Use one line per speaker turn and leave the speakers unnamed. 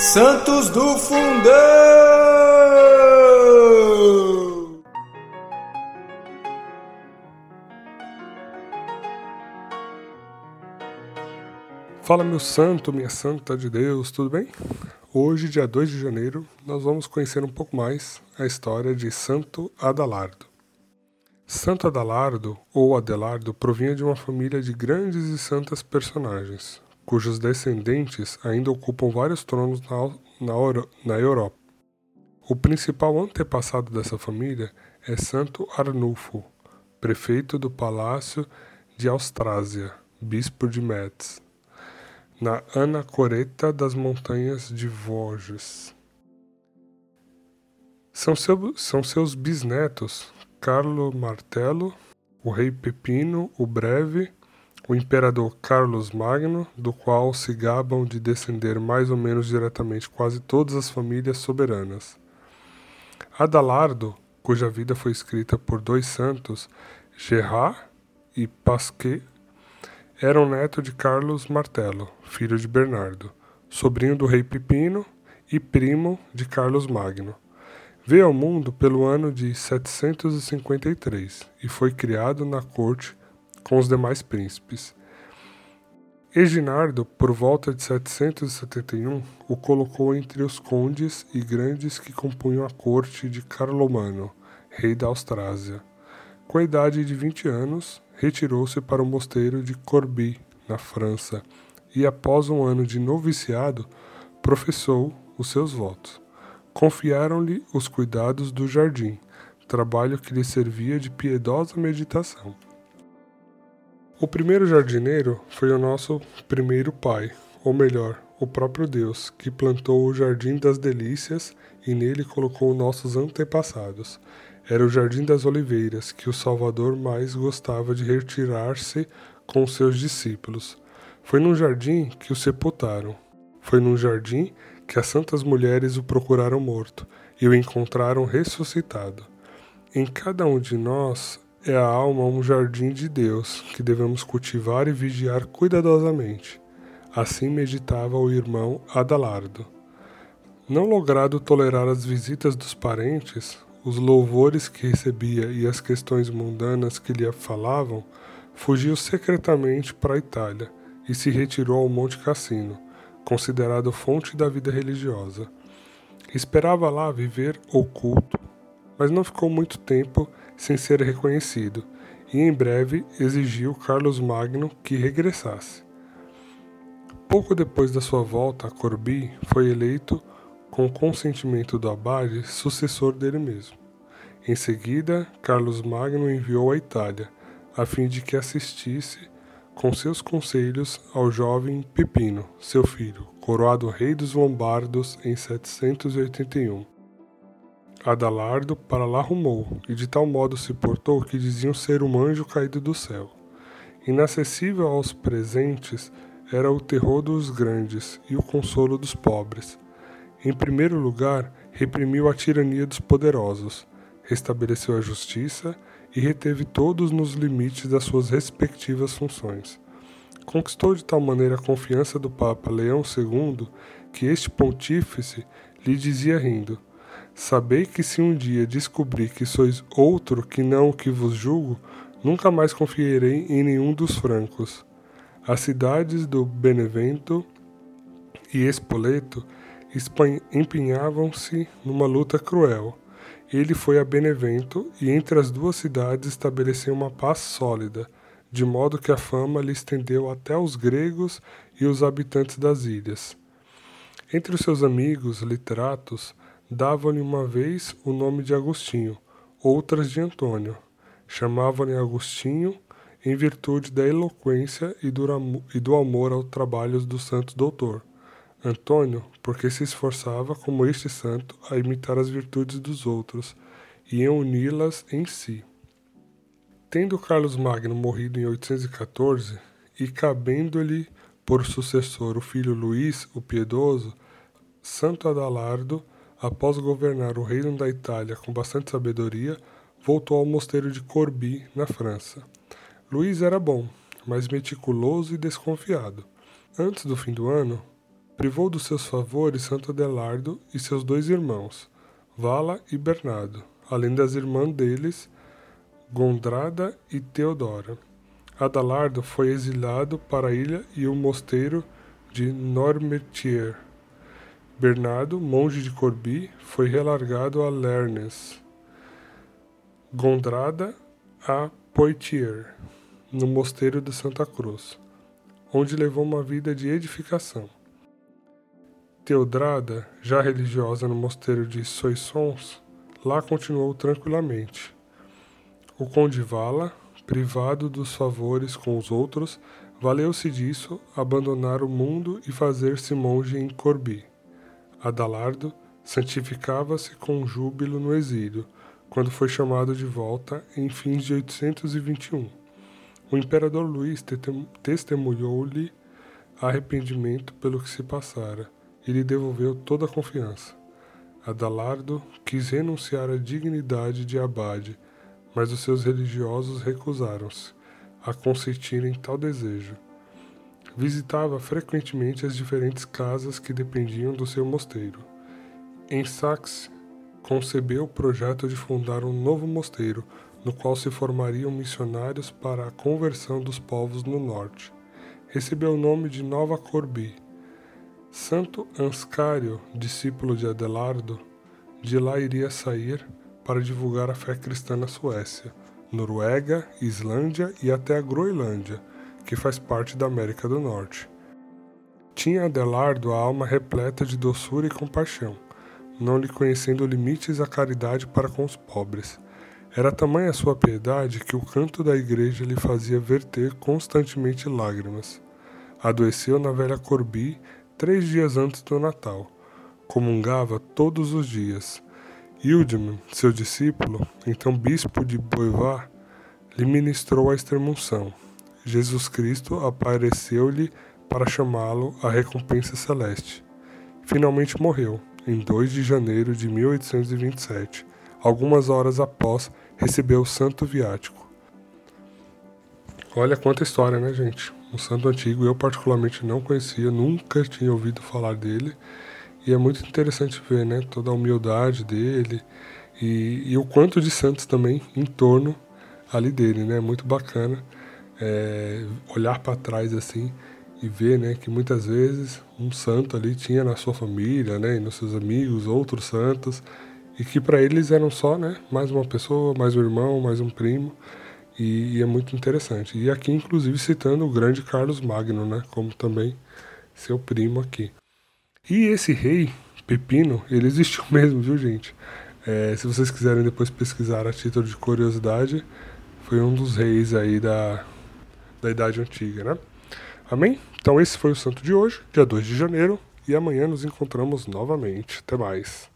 Santos do Fundão!
Fala meu santo, minha santa de Deus, tudo bem? Hoje, dia 2 de janeiro, nós vamos conhecer um pouco mais a história de Santo Adalardo. Santo Adalardo, ou Adelardo, provinha de uma família de grandes e santas personagens, cujos descendentes ainda ocupam vários tronos na, na, Europa. O principal antepassado dessa família é Santo Arnulfo, prefeito do Palácio de Austrásia, bispo de Metz, na anacoreta das montanhas de Vosges. São, seu, são seus bisnetos Carlo Martello, o rei Pepino o Breve, o imperador Carlos Magno, do qual se gabam de descender mais ou menos diretamente quase todas as famílias soberanas. Adalardo, cuja vida foi escrita por dois santos, Gerard e Pasquet, era um neto de Carlos Martello, filho de Bernardo, sobrinho do rei Pepino e primo de Carlos Magno. Veio ao mundo pelo ano de 753 e foi criado na corte com os demais príncipes. Eginardo, por volta de 771, o colocou entre os condes e grandes que compunham a corte de Carlomano, rei da Austrásia. Com a idade de 20 anos, retirou-se para o mosteiro de Corbie, na França, e após um ano de noviciado, professou os seus votos. Confiaram-lhe os cuidados do jardim, trabalho que lhe servia de piedosa meditação. O primeiro jardineiro foi o nosso primeiro pai, ou melhor, o próprio Deus, que plantou o jardim das delícias e nele colocou nossos antepassados. Era o jardim das oliveiras que o Salvador mais gostava de retirar-se com seus discípulos. Foi num jardim que o sepultaram. Foi num jardim que as santas mulheres o procuraram morto e o encontraram ressuscitado. Em cada um de nós é a alma um jardim de Deus que devemos cultivar e vigiar cuidadosamente. Assim meditava o irmão Adalardo. Não logrado tolerar as visitas dos parentes, os louvores que recebia e as questões mundanas que lhe falavam, fugiu secretamente para a Itália e se retirou ao Monte Cassino considerado fonte da vida religiosa. Esperava lá viver oculto, mas não ficou muito tempo sem ser reconhecido, e em breve exigiu Carlos Magno que regressasse. Pouco depois da sua volta a Corbi, foi eleito, com consentimento do abade, sucessor dele mesmo. Em seguida, Carlos Magno enviou à Itália, a fim de que assistisse com seus conselhos ao jovem Pepino, seu filho, coroado rei dos Lombardos em 781. Adalardo para lá rumou, e de tal modo se portou que diziam ser um anjo caído do céu. Inacessível aos presentes, era o terror dos grandes e o consolo dos pobres. Em primeiro lugar, reprimiu a tirania dos poderosos, restabeleceu a justiça e reteve todos nos limites das suas respectivas funções. Conquistou de tal maneira a confiança do Papa Leão II que este pontífice lhe dizia rindo: Sabei que se um dia descobrir que sois outro que não o que vos julgo, nunca mais confiarei em nenhum dos francos. As cidades do Benevento e Espoleto empenhavam-se numa luta cruel ele foi a Benevento e entre as duas cidades estabeleceu uma paz sólida, de modo que a fama lhe estendeu até os gregos e os habitantes das ilhas. Entre os seus amigos literatos, davam-lhe uma vez o nome de Agostinho, outras de Antônio. Chamavam-lhe Agostinho em virtude da eloquência e do amor ao trabalho do santo doutor. Antônio, porque se esforçava, como este santo, a imitar as virtudes dos outros e a uni-las em si. Tendo Carlos Magno morrido em 814 e cabendo-lhe por sucessor o filho Luís, o Piedoso, Santo Adalardo, após governar o reino da Itália com bastante sabedoria, voltou ao mosteiro de Corbie, na França. Luís era bom, mas meticuloso e desconfiado. Antes do fim do ano, privou dos seus favores Santo Adelardo e seus dois irmãos, Vala e Bernardo, além das irmãs deles, Gondrada e Teodora. Adalardo foi exilado para a ilha e o mosteiro de Normertier. Bernardo, monge de Corbi, foi relargado a Lernes. Gondrada a Poitiers, no mosteiro de Santa Cruz, onde levou uma vida de edificação. Teodrada, já religiosa no mosteiro de Soissons, lá continuou tranquilamente. O conde Vala, privado dos favores com os outros, valeu-se disso abandonar o mundo e fazer-se monge em Corbi. Adalardo santificava-se com júbilo no exílio, quando foi chamado de volta em fins de 821. O imperador Luís testemunhou-lhe arrependimento pelo que se passara e lhe devolveu toda a confiança. Adalardo quis renunciar à dignidade de abade, mas os seus religiosos recusaram-se a consentirem tal desejo. Visitava frequentemente as diferentes casas que dependiam do seu mosteiro. Em Saxe, concebeu o projeto de fundar um novo mosteiro, no qual se formariam missionários para a conversão dos povos no norte. Recebeu o nome de Nova Corbi, Santo Anscário, discípulo de Adelardo, de lá iria sair para divulgar a fé cristã na Suécia, Noruega, Islândia e até a Groenlândia, que faz parte da América do Norte. Tinha Adelardo a alma repleta de doçura e compaixão, não lhe conhecendo limites à caridade para com os pobres. Era tamanha a sua piedade que o canto da igreja lhe fazia verter constantemente lágrimas. Adoeceu na velha Corbi três dias antes do Natal. Comungava todos os dias. Hildman, seu discípulo, então bispo de Boivá, lhe ministrou a extremunção. Jesus Cristo apareceu-lhe para chamá-lo à recompensa celeste. Finalmente morreu, em 2 de janeiro de 1827, algumas horas após receber o santo viático. Olha quanta história, né, gente? um santo antigo. Eu, particularmente, não conhecia, nunca tinha ouvido falar dele. E é muito interessante ver né, toda a humildade dele e, e o quanto de santos também em torno ali dele. Né? Muito bacana é, olhar para trás assim e ver né, que muitas vezes um santo ali tinha na sua família né, e nos seus amigos outros santos e que para eles eram só né, mais uma pessoa, mais um irmão, mais um primo e, e, é muito interessante. E aqui, inclusive, citando o grande Carlos Magno, né, como também seu primo aqui. E esse rei, Pepino, ele existiu mesmo, viu, gente? É, se vocês quiserem depois pesquisar a título de curiosidade, foi um dos reis aí da, da Idade Antiga, né? Amém? Então esse foi o santo de hoje, dia 2 de janeiro, e amanhã nos encontramos novamente. Até mais.